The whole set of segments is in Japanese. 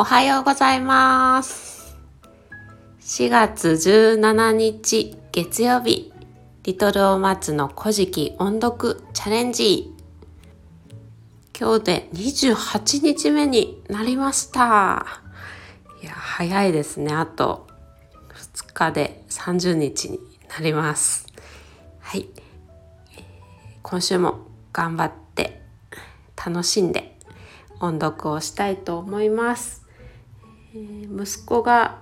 おはようございます。4月17日月曜日、リトルオマツの古事記音読チャレンジ。今日で28日目になりました。いや、早いですね。あと2日で30日になります。はい。今週も頑張って楽しんで音読をしたいと思います。えー、息子が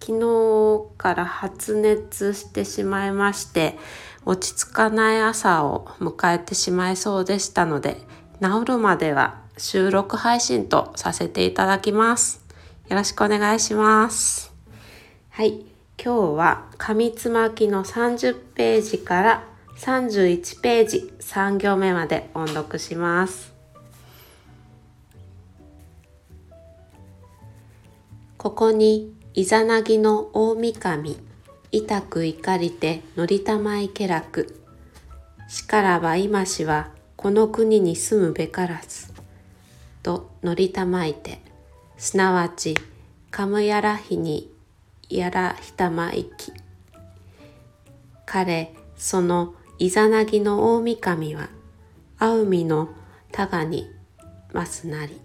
昨日から発熱してしまいまして落ち着かない朝を迎えてしまいそうでしたので治るまでは収録配信とさせていただきます。よろしくお願いします。はい。今日は紙つまきの30ページから31ページ3行目まで音読します。ここにイザナギの大神痛く怒りて乗りたまいけらく。しからば今しはこの国に住むべからず。と乗りたまいてすなわちかむやらひにやらひたまいき。彼そのイザナギの大神はあうみのたがにますなり。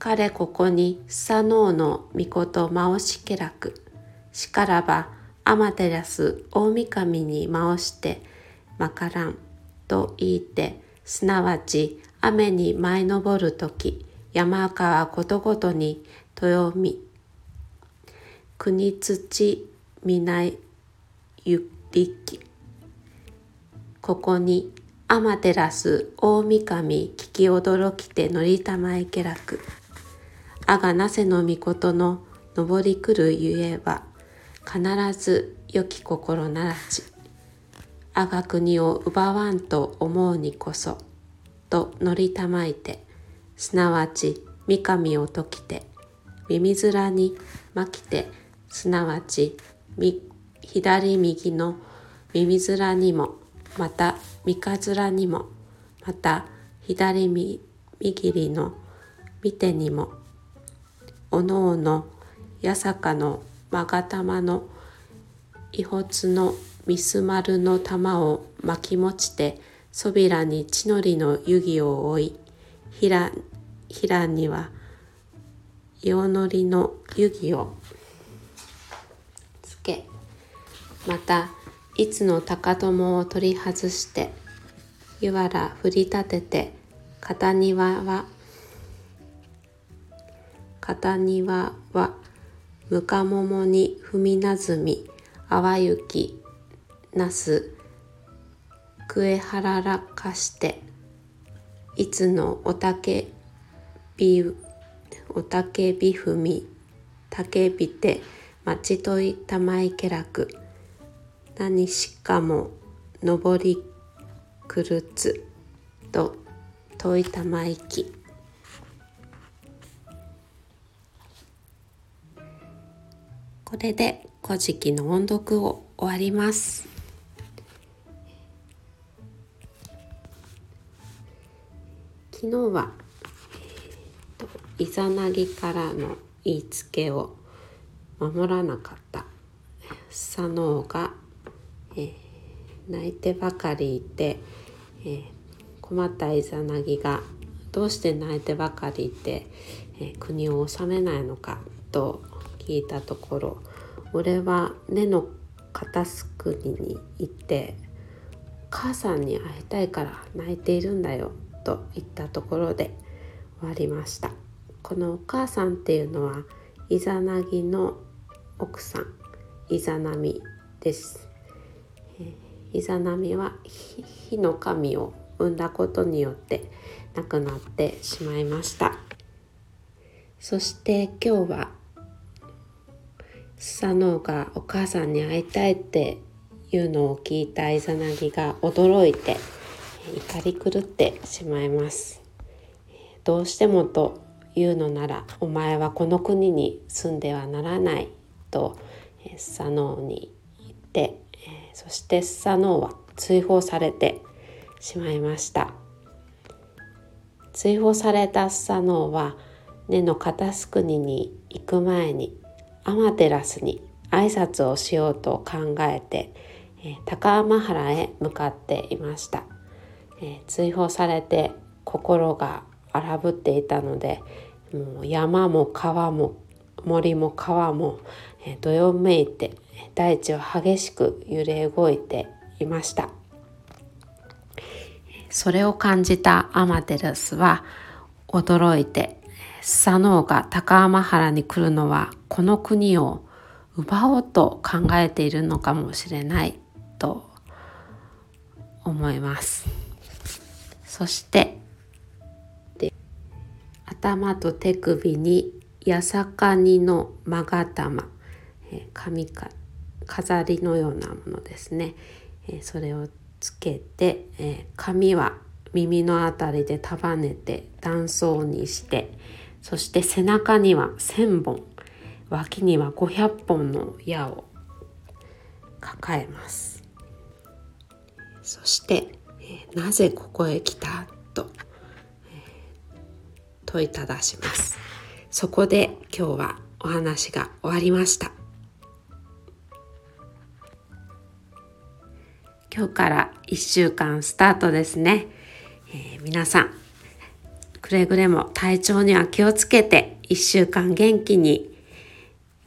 彼ここにスサノオの御事回しけらく。しからばアマテラス大神に回してまからんと言いてすなわち雨に舞い昇る時山川ことごとに豊み国土みないゆりき。ここにアマテラス大神聞き驚きて乗りたまえけらく。あがなせのみことの上り来るゆえば必ず良き心ならちあが国を奪わんと思うにこそと乗りたまいてすなわち三上を解きて耳面に巻きてすなわち左右の耳面にもまた三日面にもまた左右の見てにもおのおの八坂の勾玉の遺骨のミス丸の玉を巻き持ちてそびらに血のりの湯気を追いひらひらには洋のりの湯気をつけまたいつの高友を取り外して湯原振り立てて片庭は片庭はむかももに踏みなずみあわゆきなすくえはららかしていつのおたけびおたけびふみたけびてまちといたまいけらく何しかものぼりくるつとといたまいき。これで古事記の音読を終わります。昨日は、えーと、イザナギからの言いつけを守らなかった。佐野が、えー、泣いてばかりいて、えー、困ったイザナギがどうして泣いてばかりいて、えー、国を治めないのかと聞いたところ俺は根の片すくに行って「母さんに会いたいから泣いているんだよ」と言ったところで終わりました。このお母さんっていうのはイザナギの奥さんイザナミです、イザナミは火の神を産んだことによって亡くなってしまいました。そして今日は佐野がお母さんに会いたいっていうのを聞いたイザナギが驚いて怒り狂ってしまいます。どうしてもというのならお前はこの国に住んではならないと佐野に言ってそして佐野は追放されてしまいました。追放されたスサノオは根の片すくにに行く前にアマテラスに挨拶をしようと考えて、え高天原へ向かっていました、え追放されて心が荒ぶっていたのでもう山も川も森も川も、えどよめいて大地は激しく揺れ動いていました。それを感じたアマテラスは驚いてスサノオが高天原に来るのはこの国を奪おうと考えているのかもしれないと思います。そして頭と手首に八坂にの勾玉。髪か飾りのようなものですね。それをつけて髪は耳のあたりで束ねて断層にしてそして背中には1,000本脇には500本の矢を抱えます。そして、え、なぜここへ来たと、え、問いただします。そこで今日はお話が終わりました。今日から1週間スタートですね、えー、皆さんくれぐれも体調には気をつけて1週間元気に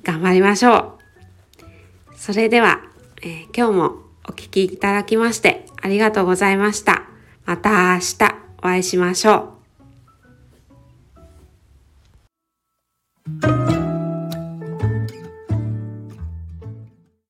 頑張りましょう。それでは、えー、今日もお聴きいただきましてありがとうございました。また明日お会いしましょう。